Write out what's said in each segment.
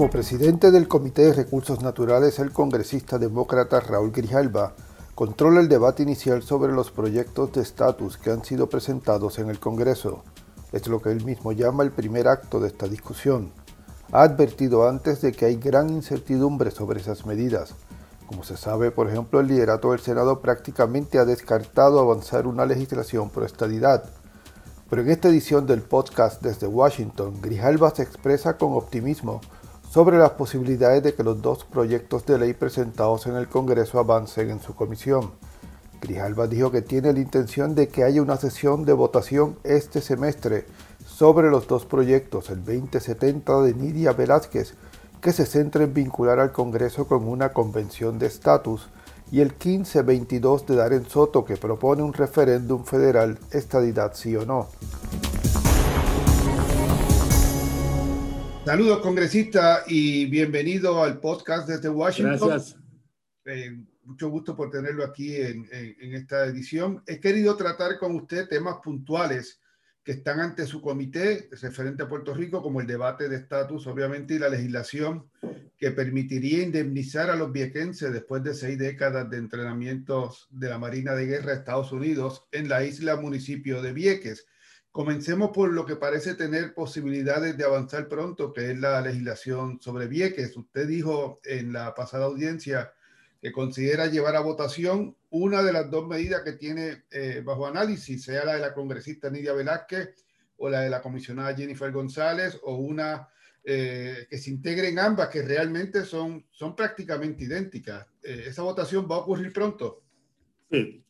Como presidente del Comité de Recursos Naturales, el congresista demócrata Raúl Grijalba controla el debate inicial sobre los proyectos de estatus que han sido presentados en el Congreso. Es lo que él mismo llama el primer acto de esta discusión. Ha advertido antes de que hay gran incertidumbre sobre esas medidas. Como se sabe, por ejemplo, el liderato del Senado prácticamente ha descartado avanzar una legislación por estadidad. Pero en esta edición del podcast desde Washington, Grijalba se expresa con optimismo sobre las posibilidades de que los dos proyectos de ley presentados en el Congreso avancen en su comisión. Grijalba dijo que tiene la intención de que haya una sesión de votación este semestre sobre los dos proyectos, el 2070 de Nidia Velázquez, que se centra en vincular al Congreso con una convención de estatus, y el 1522 de Darren Soto, que propone un referéndum federal, estadidad sí o no. Saludos, congresista, y bienvenido al podcast desde Washington. Gracias. Eh, mucho gusto por tenerlo aquí en, esta edición. He querido tratar con usted temas puntuales que están ante su comité referente a Puerto Rico, como el debate de estatus, obviamente, y la legislación que permitiría indemnizar a los viequenses después de seis décadas de entrenamientos de la Marina de Guerra de Estados Unidos en la isla municipio de Vieques. Comencemos por lo que parece tener posibilidades de avanzar pronto, que es la legislación sobre Vieques. Usted dijo en la pasada audiencia que considera llevar a votación una de las dos medidas que tiene eh, bajo análisis, sea la de la congresista Nidia Velázquez o la de la comisionada Jennifer González, o una eh, que se integren ambas, que realmente son, son prácticamente idénticas. Eh, ¿Esa votación va a ocurrir pronto? Sí.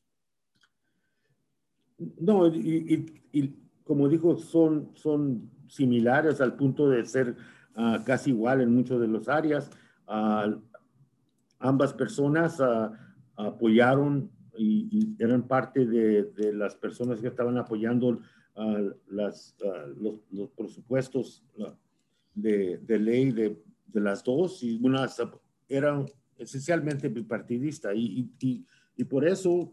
No, y, y como dijo, son, son similares al punto de ser uh, casi igual en muchas de las áreas. Uh, ambas personas uh, apoyaron y, y, eran parte de, de, las personas que estaban apoyando las, los, los, presupuestos de, de, ley de, de, las dos y unas eran esencialmente bipartidistas y, y, y, por eso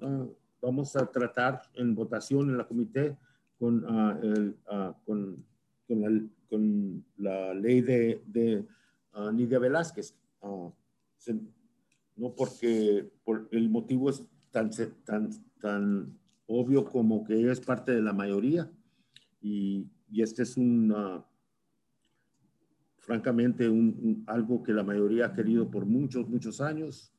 vamos a tratar en votación en la comité con, el, uh, con, con, la, con, la, ley de, de uh, Nidia Velázquez. No porque por, el motivo es tan, tan, tan obvio como que ella es parte de la mayoría y, este es un, francamente, un, algo que la mayoría ha querido por muchos, muchos años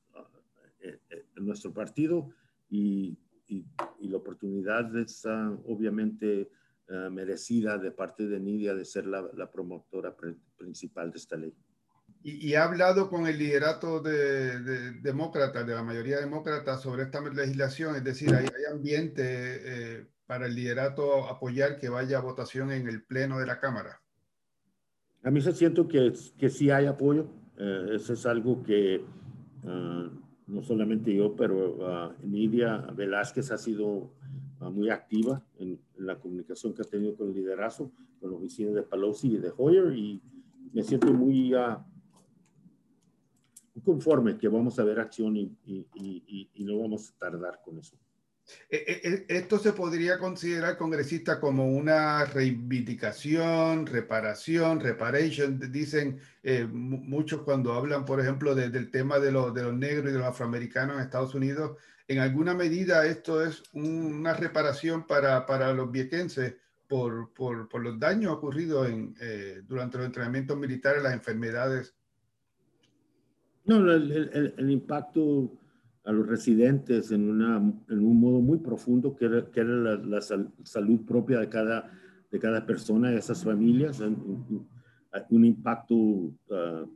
eh, eh, en nuestro partido y y, la oportunidad es obviamente uh, merecida de parte de Nidia de ser la, la promotora principal de esta ley. Y, y, ha hablado con el liderato de, de demócratas, de la mayoría demócrata, sobre esta legislación, es decir, hay, hay ambiente eh, para el liderato apoyar que vaya a votación en el pleno de la Cámara. A mí se siento que, que sí hay apoyo. Eh, eso es algo que uh, no solamente yo, pero uh, Nidia Velázquez ha sido uh, muy activa en, la comunicación que ha tenido con el liderazgo, con la oficina de Pelosi y de Hoyer, y me siento muy uh, conforme que vamos a ver acción y, y, y no vamos a tardar con eso. Eh, eh, eh, esto se podría considerar, congresista, como una reivindicación, reparación, reparation. Dicen eh, muchos cuando hablan, por ejemplo, de, del tema de, lo, de, los negros y de los afroamericanos en Estados Unidos. En alguna medida esto es un, una reparación para, para los viequenses por, por, por, los daños ocurridos en, eh, durante los entrenamientos militares, las enfermedades. No, el, el, el impacto a los residentes en, una, en un modo muy profundo, que era, que era la, la sal, salud propia de cada, de cada persona, de esas familias, un, un impacto, uh,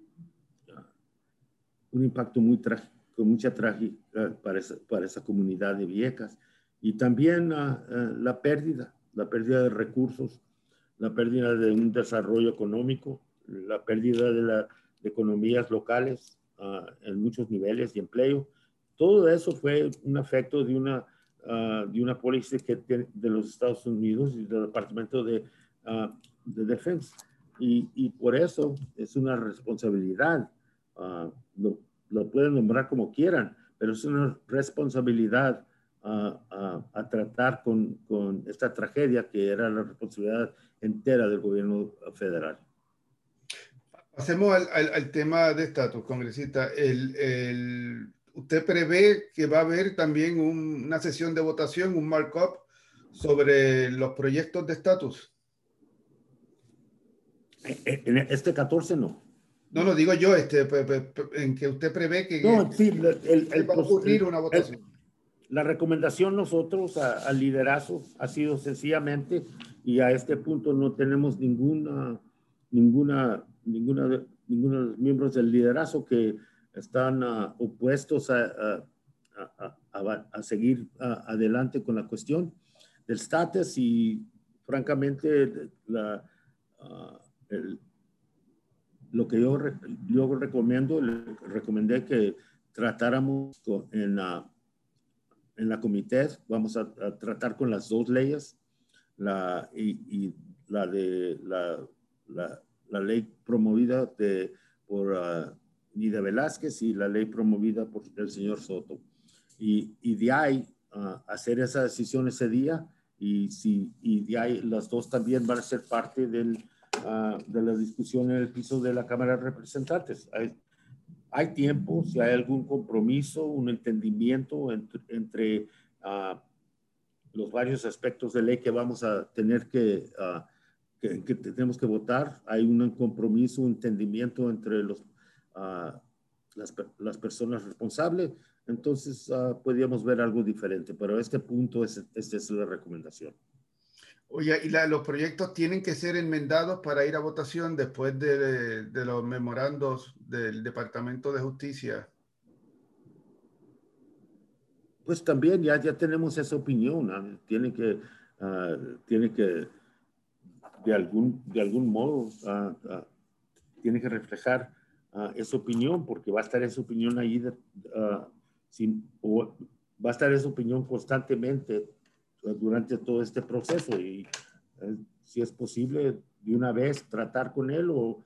un impacto muy trágico, mucha trágica para esa, para esa comunidad de viejas. Y también uh, uh, la pérdida, la pérdida de recursos, la pérdida de un desarrollo económico, la pérdida de, la, de economías locales en muchos niveles y empleo todo eso fue un efecto de una, uh, de una política que de los Estados Unidos y del Departamento de, uh, de Defensa. Y, y, por eso es una responsabilidad, uh, lo, lo, pueden nombrar como quieran, pero es una responsabilidad a tratar con, con esta tragedia que era la responsabilidad entera del gobierno federal. Pasemos al, tema de estatus, congresista. El, ¿Usted prevé que va a haber también una sesión de votación, un markup sobre los proyectos de estatus? En este 14 no. No, no, digo yo, este, en que usted prevé que, no, sí, el, va a ocurrir una votación. la recomendación nosotros al liderazgo ha sido sencillamente, y a este punto no tenemos ninguna, ninguna, ninguna, ninguno de los miembros del liderazgo que están uh, opuestos a, a, a, a seguir adelante con la cuestión del status y francamente la, uh, el, lo que yo, yo recomiendo, le recomendé que tratáramos en la, en la comité, vamos a, tratar con las dos leyes, la, y, la de la, la, ley promovida de, por uh, Nida Velázquez y la ley promovida por el señor Soto. Y, y de ahí uh, hacer esa decisión ese día y, si, y de ahí las dos también van a ser parte del de la discusión en el piso de la Cámara de Representantes. Hay, hay tiempo, si hay algún compromiso, un entendimiento entre, entre ah, los varios aspectos de ley que vamos a tener que, uh, que, tenemos que votar, hay un compromiso, un entendimiento entre los, uh, las, las, personas responsables, entonces podríamos ver algo diferente, pero este punto es, esta es la recomendación. Oye, ¿y los proyectos tienen que ser enmendados para ir a votación después de, los memorandos del Departamento de Justicia? Pues también ya, ya tenemos esa opinión. ¿ah? Tiene, que, ah, tiene que, de algún, de algún modo, uh, tiene que reflejar esa opinión, porque va a estar esa opinión ahí, sin, va a estar esa opinión constantemente durante todo este proceso y eh, si es posible de una vez tratar con él o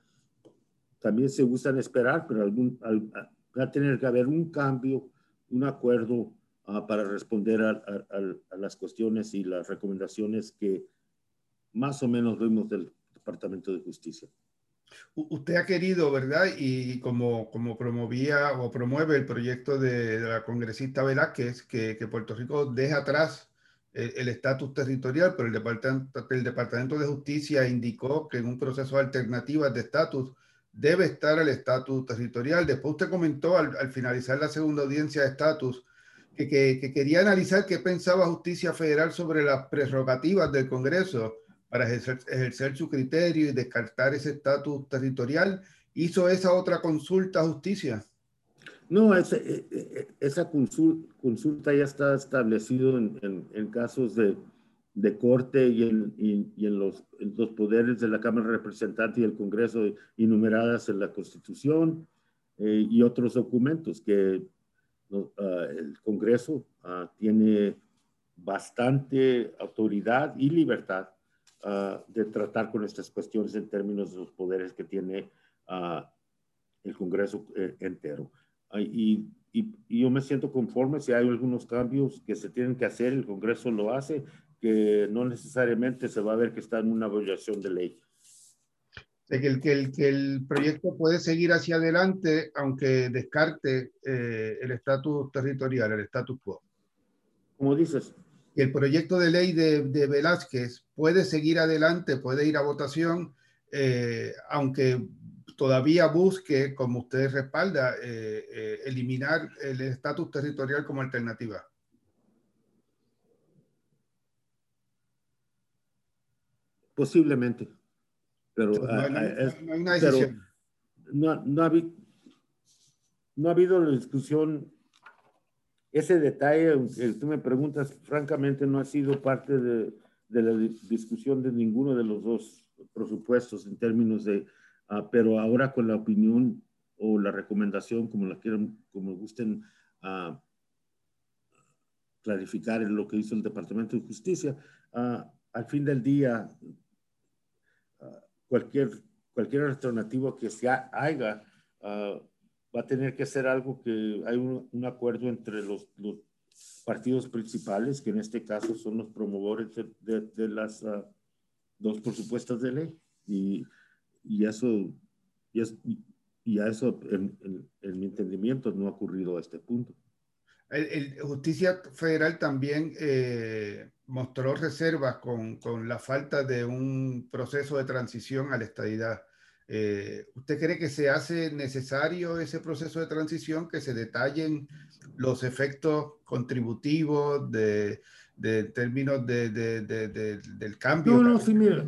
también se gustan esperar, pero algún, va a tener que haber un cambio, un acuerdo ah, para responder a, a, las cuestiones y las recomendaciones que más o menos vemos del Departamento de Justicia. Usted ha querido, ¿verdad? Y como, como promovía o promueve el proyecto de, la congresista Velázquez, que, que Puerto Rico deja atrás el estatus territorial, pero el departamento, el departamento de Justicia indicó que en un proceso de alternativas de estatus debe estar el estatus territorial. Después usted comentó al, finalizar la segunda audiencia de estatus que, que, quería analizar qué pensaba Justicia Federal sobre las prerrogativas del Congreso para ejercer, ejercer su criterio y descartar ese estatus territorial. ¿Hizo esa otra consulta a Justicia? No, ese, e, e, e, esa consulta ya está establecido en, casos de, corte y en, en, los, los, poderes de la Cámara de Representantes y el Congreso enumeradas en la Constitución eh, y otros documentos que ah, el Congreso ah, tiene bastante autoridad y libertad ah, de tratar con estas cuestiones en términos de los poderes que tiene el Congreso eh, entero. Y, y, yo me siento conforme si hay algunos cambios que se tienen que hacer, el Congreso lo hace, que no necesariamente se va a ver que está en una violación de ley. que, el, que, el, que el proyecto puede seguir hacia adelante aunque descarte eh, el estatus territorial, el estatus quo. Como dices. El proyecto de ley de, de Velázquez puede seguir adelante, puede ir a votación, eh, aunque todavía busque, como usted respalda, eh, eh, eliminar el estatus territorial como alternativa? Posiblemente. Pero no, hay, una decisión. no, ha, no ha habido la discusión. Ese detalle, que tú me preguntas, francamente no ha sido parte de, de la discusión de ninguno de los dos presupuestos en términos de Ah, pero ahora con la opinión o la recomendación, como la quieran, como gusten uh, clarificar en lo que hizo el Departamento de Justicia, ah, al fin del día, cualquier, cualquier alternativa que se haga va a tener que ser algo que hay un, un acuerdo entre los, los, partidos principales, que en este caso son los promotores de, de, las dos propuestas de ley. Y y eso Y, es, y a eso, en, mi entendimiento, no ha ocurrido a este punto. El, Justicia Federal también eh, mostró reservas con, con, la falta de un proceso de transición a la estadidad. Eh, ¿Usted cree que se hace necesario ese proceso de transición, que se detallen los efectos contributivos de, de términos de, de, del cambio? No, no, sí, mira,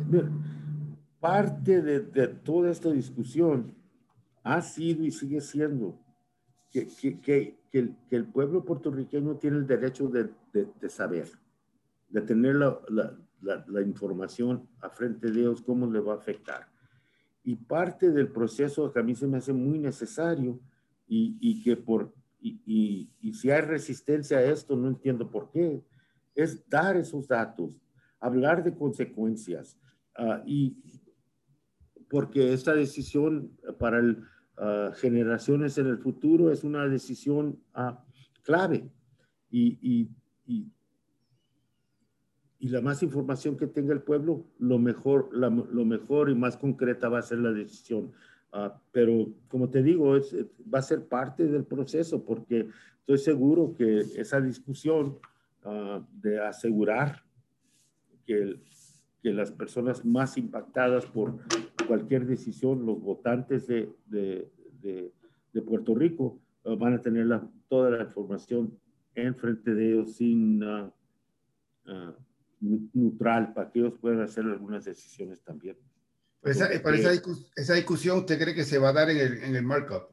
parte de, toda esta discusión ha sido y sigue siendo que, que, que, el, que, el, pueblo puertorriqueño tiene el derecho de, saber, de tener la, la, la, información a frente de ellos, cómo le va a afectar. Y parte del proceso que a mí se me hace muy necesario y, y que por, y, y, si hay resistencia a esto, no entiendo por qué, es dar esos datos, hablar de consecuencias uh, y porque esta decisión para el, uh, generaciones en el futuro es una decisión uh, clave y, y, y, y, la más información que tenga el pueblo, lo mejor, la, lo mejor y más concreta va a ser la decisión. pero como te digo, es, va a ser parte del proceso porque estoy seguro que esa discusión Ah, de asegurar que, que, las personas más impactadas por cualquier decisión, los votantes de, de, de, Puerto Rico, ah, van a tener la, toda la información en frente de ellos sin uh, neutral para que ellos puedan hacer algunas decisiones también. esa, para esa, esa, discusión, ¿usted cree que se va a dar en el, en el markup?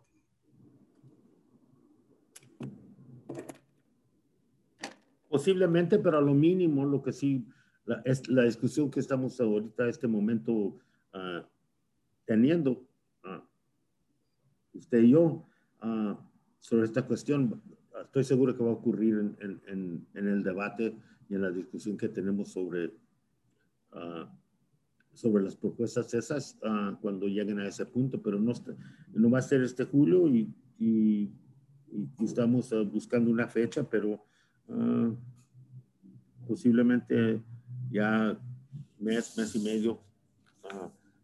Posiblemente, pero a lo mínimo, lo que sí, la, es la discusión que estamos ahorita, este momento uh, teniendo, uh, usted y yo, uh, sobre esta cuestión, estoy seguro que va a ocurrir en, en, en, el debate y en la discusión que tenemos sobre, sobre las propuestas esas cuando lleguen a ese punto, pero no, no va a ser este julio y, y, y estamos buscando una fecha, pero posiblemente ya mes, mes y medio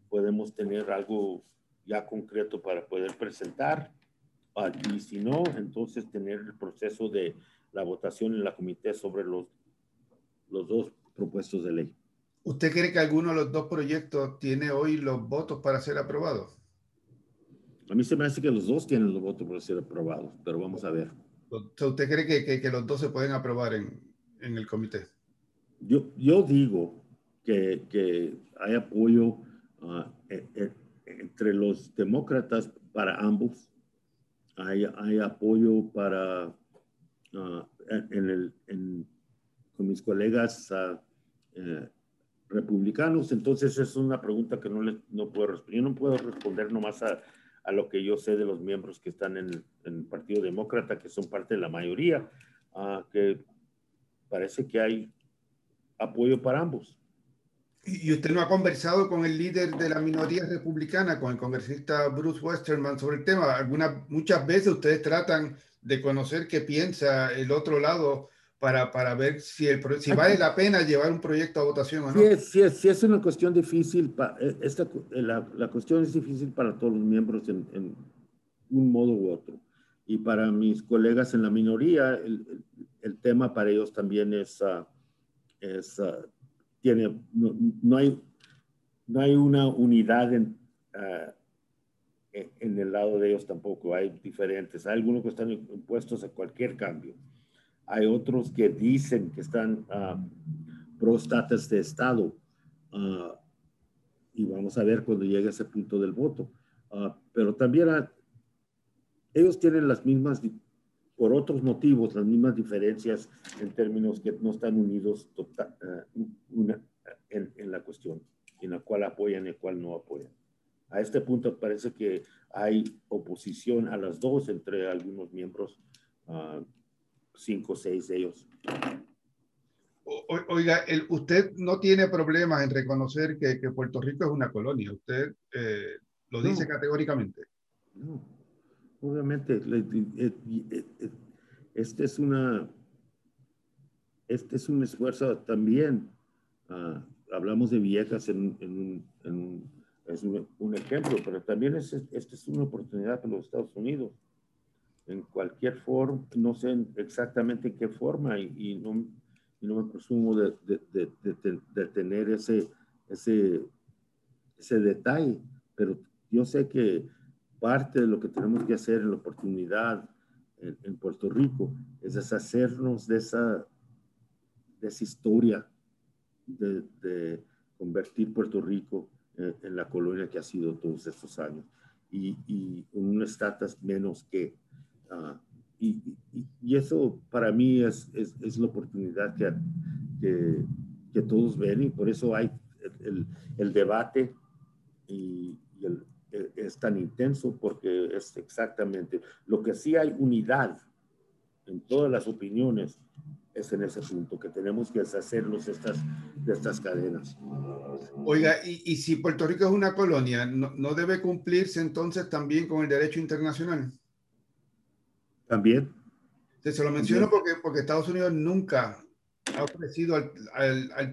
podemos tener algo ya concreto para poder presentar. Y si no, entonces tener el proceso de la votación en la comité sobre los, los dos propuestos de ley. ¿Usted cree que alguno de los dos proyectos tiene hoy los votos para ser aprobados? A mí se me hace que los dos tienen los votos para ser aprobados, pero vamos a ver. ¿Usted cree que, que, los dos se pueden aprobar en, en el comité? Yo, yo digo que, que hay apoyo uh, entre los demócratas para ambos. Hay, hay apoyo para, uh, en el, en, con mis colegas uh, republicanos. Entonces es una pregunta que no, no puedo responder. Yo no puedo responder nomás a, a lo que yo sé de los miembros que están en, el Partido Demócrata, que son parte de la mayoría, uh, que parece que hay apoyo para ambos. ¿Y usted no ha conversado con el líder de la minoría republicana, con el congresista Bruce Westerman, sobre el tema? Algunas, muchas veces ustedes tratan de conocer qué piensa el otro lado para, para ver si, el, si vale la pena llevar un proyecto a votación o no. Sí, es, sí, es una cuestión difícil. Eh, esta, eh, la, la, cuestión es difícil para todos los miembros en, en, un modo u otro. Y para mis colegas en la minoría, el, el tema para ellos también es, uh, es uh, tiene, no, no, hay, no hay una unidad en, uh, en el lado de ellos tampoco, hay diferentes. Hay algunos que están impuestos a cualquier cambio hay otros que dicen que están uh, pro status de Estado. Ah, y vamos a ver cuando llegue ese punto del voto. Ah, pero también ellos tienen las mismas, por otros motivos, las mismas diferencias en términos que no están unidos tota, una, en, en, la cuestión, en la cual apoyan y en la cual no apoyan. A este punto parece que hay oposición a las dos entre algunos miembros cinco o seis de ellos. oiga, el, usted no tiene problemas en reconocer que, que, Puerto Rico es una colonia. Usted eh, lo dice categóricamente. No, obviamente. Este es una, este es un esfuerzo también. Uh, hablamos de viejas en, en, en, es un, ejemplo, pero también es, esta es una oportunidad para los Estados Unidos. En cualquier forma, no sé exactamente qué forma y, no, no, me presumo de, de, de, tener ese, ese, ese detalle, pero yo sé que parte de lo que tenemos que hacer en la oportunidad en, en Puerto Rico es deshacernos de esa, de esa historia de, convertir Puerto Rico en, la colonia que ha sido todos estos años y, y un estatus menos que. Ah, y, y, eso para mí es, es, es la oportunidad que, que, que, todos ven y por eso hay el, el debate y, el, e, es tan intenso porque es exactamente lo que sí hay unidad en todas las opiniones es en ese punto, que tenemos que deshacernos de estas, de estas cadenas. Oiga, y, y si Puerto Rico es una colonia, ¿no, ¿no, debe cumplirse entonces también con el derecho internacional? También. Se lo menciono porque, porque Estados Unidos nunca ha ofrecido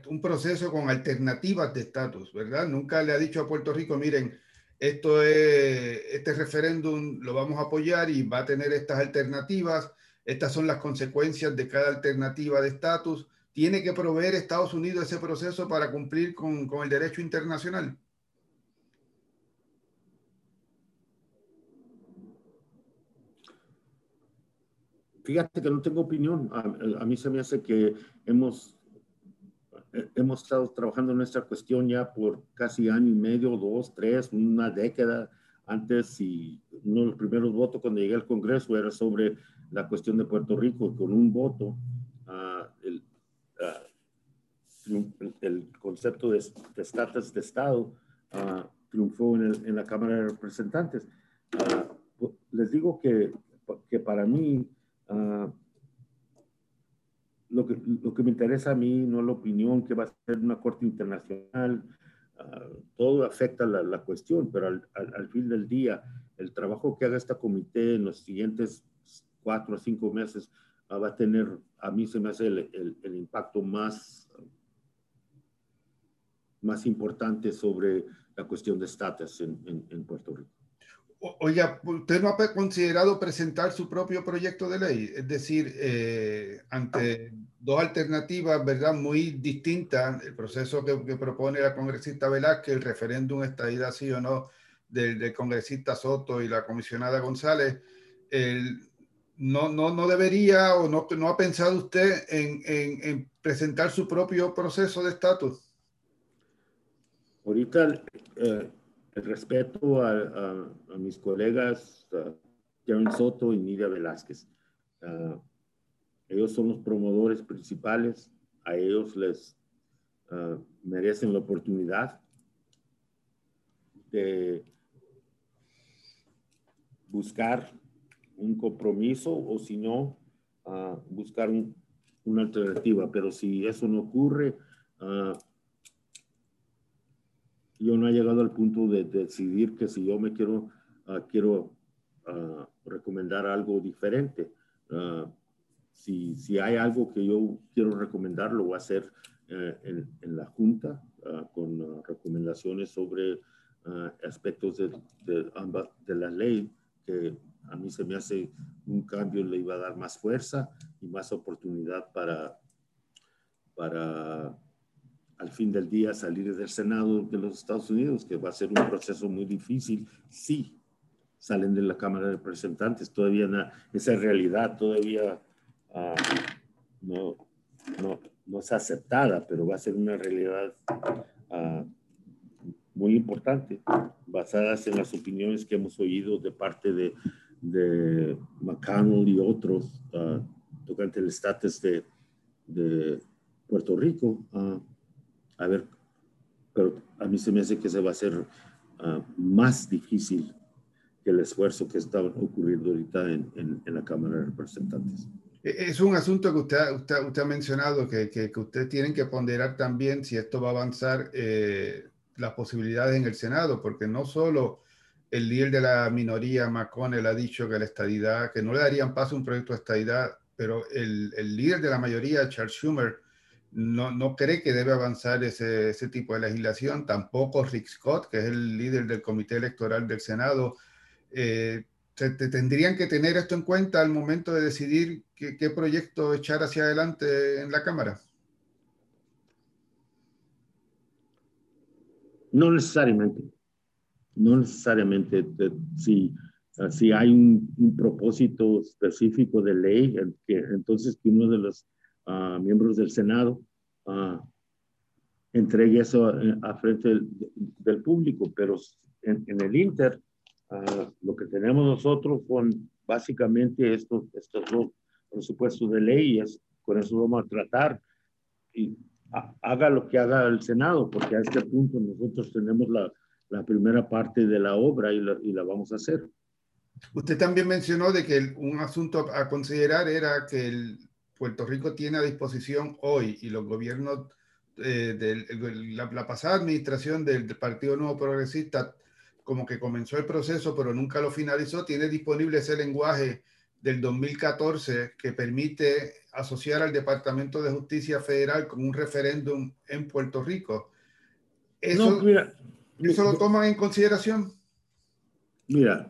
un proceso con alternativas de estatus, ¿verdad? Nunca le ha dicho a Puerto Rico, miren, esto es, este referéndum lo vamos a apoyar y va a tener estas alternativas estas son las consecuencias de cada alternativa de estatus. ¿Tiene que proveer Estados Unidos ese proceso para cumplir con, con el derecho internacional? Fíjate que no tengo opinión. A, mí se me hace que hemos, hemos estado trabajando en esta cuestión ya por casi año y medio, dos, tres, una década. Antes, y uno de los primeros votos cuando llegué al Congreso era sobre la cuestión de Puerto Rico con un voto, uh, el, uh, el, concepto de, estatus de Estado uh, triunfó en, el, en, la Cámara de Representantes. les digo que, que para mí lo, que, lo que me interesa a mí no es la opinión que va a ser una corte internacional, todo afecta la, la, cuestión, pero al, al, al, fin del día, el trabajo que haga esta comité en los siguientes cuatro o cinco meses ah, va a tener, a mí se me hace el, el, impacto más, más importante sobre la cuestión de estatus en, en, Puerto Rico. Oiga, ¿usted no ha considerado presentar su propio proyecto de ley? Es decir, eh, ante dos alternativas, ¿verdad? Muy distintas, el proceso que, propone la congresista Velázquez, el referéndum estadía sí o no del, congresista Soto y la comisionada González, no, no, no debería o no, ha pensado usted en, en, presentar su propio proceso de estatus? Ahorita eh, el respeto a, mis colegas Karen Soto y Nidia Velázquez. Uh, ellos son los promotores principales, a ellos les uh, merecen la oportunidad de buscar un compromiso o si no, uh, buscar un, una alternativa. Pero si eso no ocurre, uh, yo no he llegado al punto de, decidir que si yo me quiero, uh, quiero recomendar algo diferente. Si, si, hay algo que yo quiero recomendar, lo voy a hacer en, en, la Junta con recomendaciones sobre aspectos de, de, de la ley que a mí se me hace un cambio le iba a dar más fuerza y más oportunidad para, para al fin del día salir del Senado de los Estados Unidos, que va a ser un proceso muy difícil si salen de la Cámara de Representantes. Todavía esa realidad todavía uh, no, no, no, es aceptada, pero va a ser una realidad uh, muy importante, basadas en las opiniones que hemos oído de parte de de McConnell y otros uh, tocante el estatus de, de, Puerto Rico. A ver, pero a mí se me hace que se va a hacer uh, más difícil que el esfuerzo que está ocurriendo ahorita en, en, en, la Cámara de Representantes. E-, es un asunto que usted, usted, usted ha mencionado, que, que, que ustedes tienen que ponderar también si esto va a avanzar eh, las posibilidades en el Senado, porque no solo el líder de la minoría, McConnell, ha dicho que la estadidad, que no le darían paso a un proyecto de estadidad, pero el, el líder de la mayoría, Charles Schumer, no, no cree que debe avanzar ese, tipo de legislación. Tampoco Rick Scott, que es el líder del Comité Electoral del Senado. Eh, tendrían que tener esto en cuenta al momento de decidir qué, proyecto echar hacia adelante en la Cámara. No necesariamente. No necesariamente. Si, si hay un, propósito específico de ley, entonces uno de los uh, miembros del Senado uh, entregue eso a, frente del, público, pero en, en el Inter, uh, lo que tenemos nosotros son básicamente estos, estos dos presupuestos de leyes, con eso vamos a tratar. Y haga lo que haga el Senado, porque a este punto nosotros tenemos la, la primera parte de la obra y la, y la, vamos a hacer. Usted también mencionó de que un asunto a considerar era que el Puerto Rico tiene a disposición hoy y los gobiernos eh, de la, la, pasada administración del, del, Partido Nuevo Progresista como que comenzó el proceso pero nunca lo finalizó, tiene disponible ese lenguaje del 2014 que permite asociar al Departamento de Justicia Federal con un referéndum en Puerto Rico. ¿Eso, no, mira, ¿eso lo toman en consideración? Mira,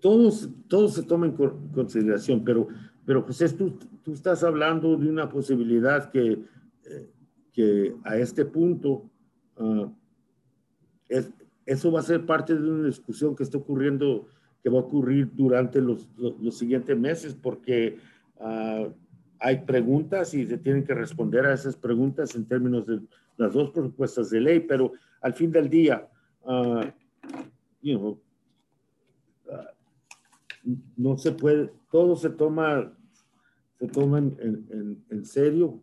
todos, todos se toman en consideración, pero, pero José, tú, tú estás hablando de una posibilidad que, eh, que a este punto uh, es, eso va a ser parte de una discusión que está ocurriendo que va a ocurrir durante los, los, siguientes meses, porque uh, hay preguntas y se tienen que responder a esas preguntas en términos de las dos propuestas de ley, pero al fin del día, uh, you know, no se puede, todo se toma, se toma en, en, en, serio,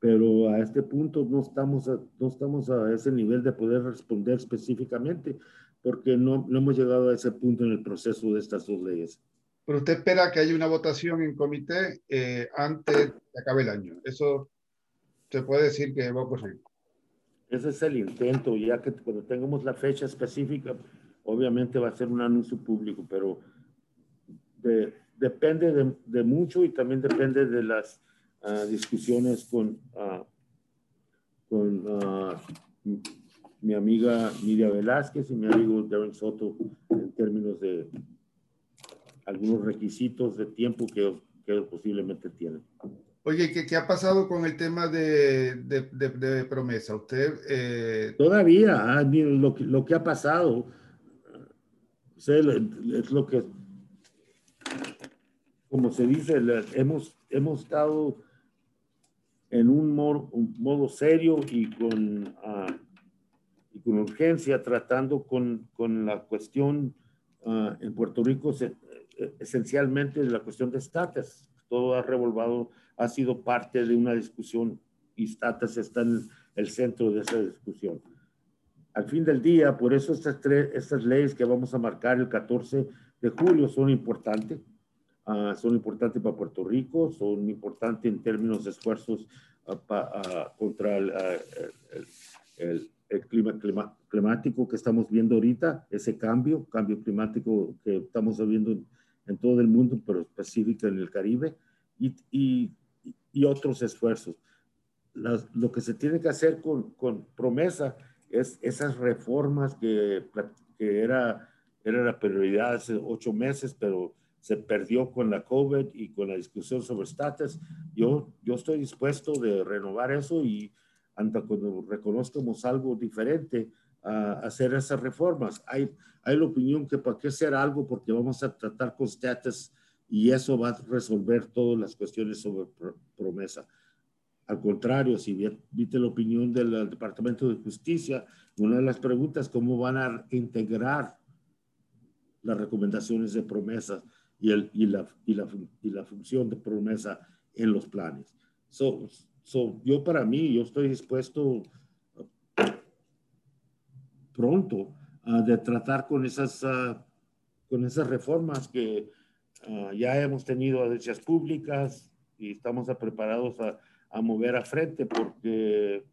pero a este punto no estamos, a, no estamos a ese nivel de poder responder específicamente porque no, no hemos llegado a ese punto en el proceso de estas dos leyes. Pero usted espera que haya una votación en comité eh, antes de que acabe el año. Eso se puede decir que va a ocurrir. Ese es el intento, ya que cuando tengamos la fecha específica, obviamente va a ser un anuncio público, pero de, depende de, de, mucho y también depende de las uh, discusiones con, uh, con uh, mi amiga Miriam Velázquez y mi amigo Darren Soto en términos de algunos requisitos de tiempo que, que posiblemente tienen. Oye, ¿qué, ¿qué, ha pasado con el tema de, de, de, promesa? Usted... Eh... Todavía, ah, lo, lo que ha pasado es lo que, como se dice, hemos, hemos estado en un modo, un modo serio y con... Uh, y con urgencia tratando con, con la cuestión uh, en Puerto Rico se, esencialmente la cuestión de status. Todo ha revolvado, ha sido parte de una discusión y status está en el centro de esa discusión. Al fin del día, por eso estas, tres, estas leyes que vamos a marcar el 14 de julio son importantes. Uh, son importantes para Puerto Rico, son importantes en términos de esfuerzos uh, pa, contra el, el, el el clima, climático que estamos viendo ahorita, ese cambio, cambio climático que estamos viendo en, todo el mundo, pero específico en el Caribe, y, y, y otros esfuerzos. lo que se tiene que hacer con, con promesa es esas reformas que, que era, era la prioridad hace ocho meses, pero se perdió con la COVID y con la discusión sobre status. Yo, yo estoy dispuesto de renovar eso y hasta cuando reconozcamos algo diferente, a hacer esas reformas. Hay, hay la opinión que para qué hacer algo porque vamos a tratar con status y eso va a resolver todas las cuestiones sobre promesa. Al contrario, si viste la opinión del Departamento de Justicia, una de las preguntas, ¿cómo van a integrar las recomendaciones de promesa y, el, y, la, y, la, y la función de promesa en los planes? So, So, yo para mí, yo estoy dispuesto pronto uh, de tratar con esas, uh, con esas reformas que uh, ya hemos tenido audiencias públicas y estamos preparados a, a, mover a frente porque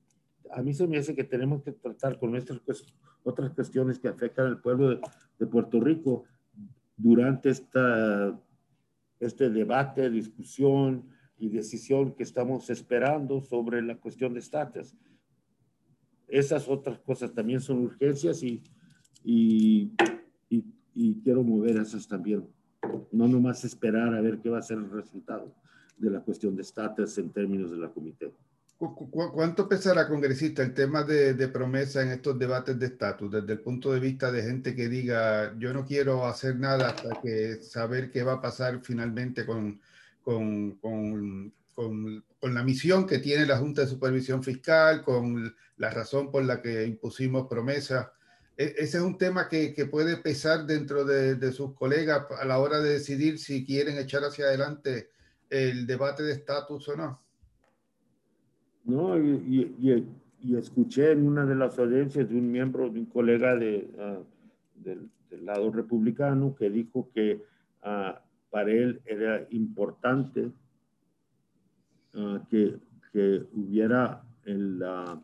a mí se me hace que tenemos que tratar con nuestras otras cuestiones que afectan al pueblo de, de Puerto Rico durante esta, este debate, discusión, y decisión que estamos esperando sobre la cuestión de estatus. Esas otras cosas también son urgencias y, y, y, quiero mover esas también. No nomás esperar a ver qué va a ser el resultado de la cuestión de estatus en términos de la comité. ¿Cuánto pesará, congresista, el tema de, de, promesa en estos debates de estatus, desde el punto de vista de gente que diga, yo no quiero hacer nada hasta que saber qué va a pasar finalmente con, con, con, con, la misión que tiene la Junta de Supervisión Fiscal, con la razón por la que impusimos promesa? E, ese es un tema que, puede pesar dentro de, de sus colegas a la hora de decidir si quieren echar hacia adelante el debate de estatus o no. ¿No? Y, y, escuché en una de las audiencias de un miembro, de un colega ah, del, lado republicano que dijo que ah, para él era importante ah, que, que, hubiera la,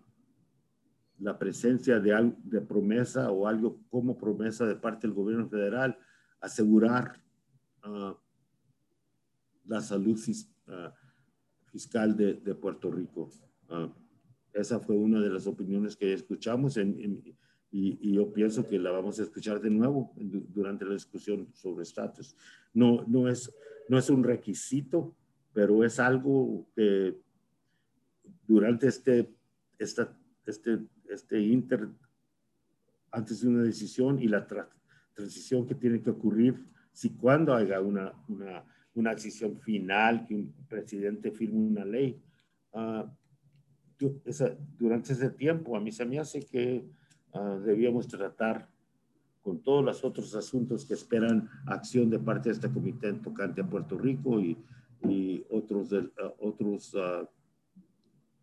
presencia de, de promesa o algo como promesa de parte del gobierno federal, asegurar la salud de, de Puerto Rico. Ah, esa fue una de las opiniones que escuchamos y, yo pienso que la vamos a escuchar de nuevo durante la discusión sobre estatus. No, no, es, no es un requisito, pero es algo que durante este, esta, este, este inter, antes de una decisión y la transición que tiene que ocurrir, si cuando haya una, una decisión final, que un presidente firme una ley, uh, durante ese tiempo a mí se me hace que uh, debíamos tratar con todos los otros asuntos que esperan acción de parte de este comité en tocante a Puerto Rico y, y otros, uh, otros,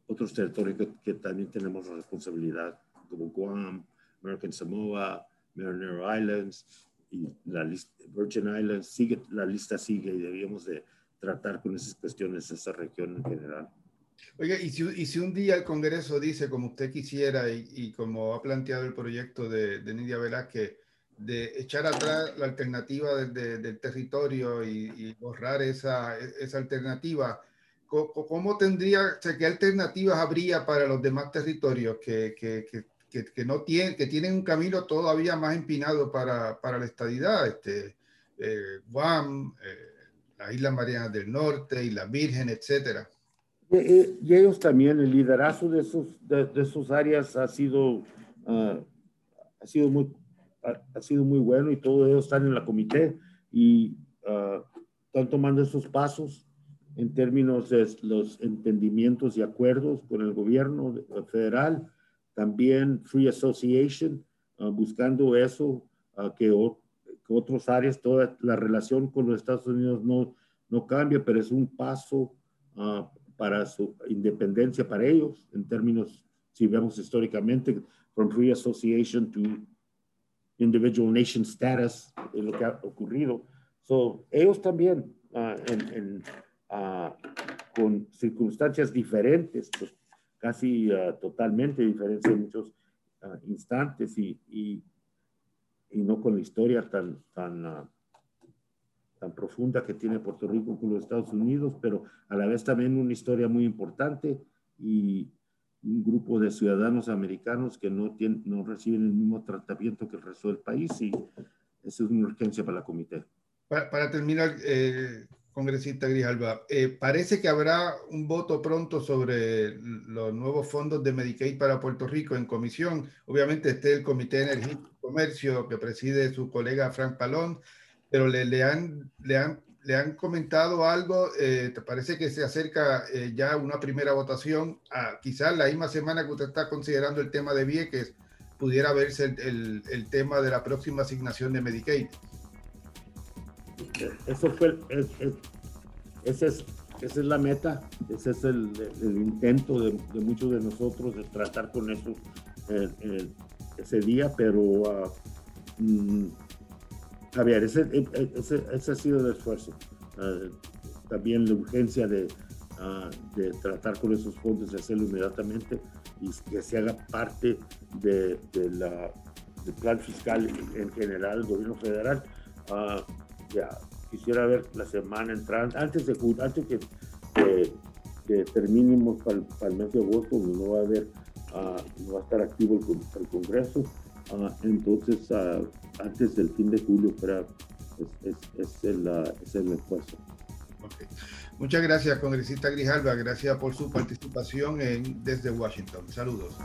otros territorios que, que, también tenemos responsabilidad, como Guam, American Samoa, Marinero Islands y la lista, Virgin Islands. Sigue, la lista sigue y debíamos de tratar con esas cuestiones, esa región en general. Oiga, y si, y si, un día el Congreso dice, como usted quisiera y, y como ha planteado el proyecto de, de, Nidia Velázquez, de echar atrás la alternativa de, de, del territorio y, y, borrar esa, esa alternativa, ¿cómo, cómo tendría, o sea, qué alternativas habría para los demás territorios que, que, que, que no tienen, que tienen un camino todavía más empinado para, para la estadidad? Este, eh, Guam, eh, las Islas Marianas del Norte, Islas Virgen, etcétera. Y, ellos también, el liderazgo de sus, de, sus áreas ha sido, uh, ha, sido muy, ha, sido muy bueno y todos ellos están en la comité y uh, están tomando esos pasos en términos de los entendimientos y acuerdos con el gobierno federal, también Free Association, uh, buscando eso, que, que otras áreas, toda la relación con los Estados Unidos no, no cambia, pero es un paso para su independencia para ellos, en términos, si vemos históricamente, from free association to individual nation status, es lo que ha ocurrido. So, ellos también, uh, uh, con circunstancias diferentes, pues, casi uh, totalmente diferentes en muchos instantes y, y, y, no con la historia tan, tan tan profunda que tiene Puerto Rico con los Estados Unidos, pero a la vez también una historia muy importante y un grupo de ciudadanos americanos que no, tienen, no reciben el mismo tratamiento que el resto del país y eso es una urgencia para la comité. Para, para terminar, eh, congresista Grijalba, eh, parece que habrá un voto pronto sobre los nuevos fondos de Medicaid para Puerto Rico en comisión. Obviamente esté el Comité de Energía y Comercio que preside su colega Frank Palón pero le, han, le, han, le han comentado algo, eh, ¿te parece que se acerca eh, ya una primera votación? A, quizás la misma semana que usted está considerando el tema de Vieques, pudiera verse el, el tema de la próxima asignación de Medicaid. Eso fue, es, esa es la meta, ese es el, intento de, muchos de nosotros de tratar con eso eh, ese día, pero uh, ese, ese, ha sido el esfuerzo. También la urgencia de, uh, de, tratar con esos fondos, de hacerlo inmediatamente y que se haga parte del plan fiscal en general del gobierno federal. Uh, quisiera ver la semana entrante, antes de antes que, que, terminemos para, el mes de agosto, no va a haber, ah, no va a estar activo el, Congreso, ah, entonces antes del fin de julio para, es, el, es el esfuerzo. Muchas gracias, congresista Grijalva. Gracias por su participación en, desde Washington. Saludos.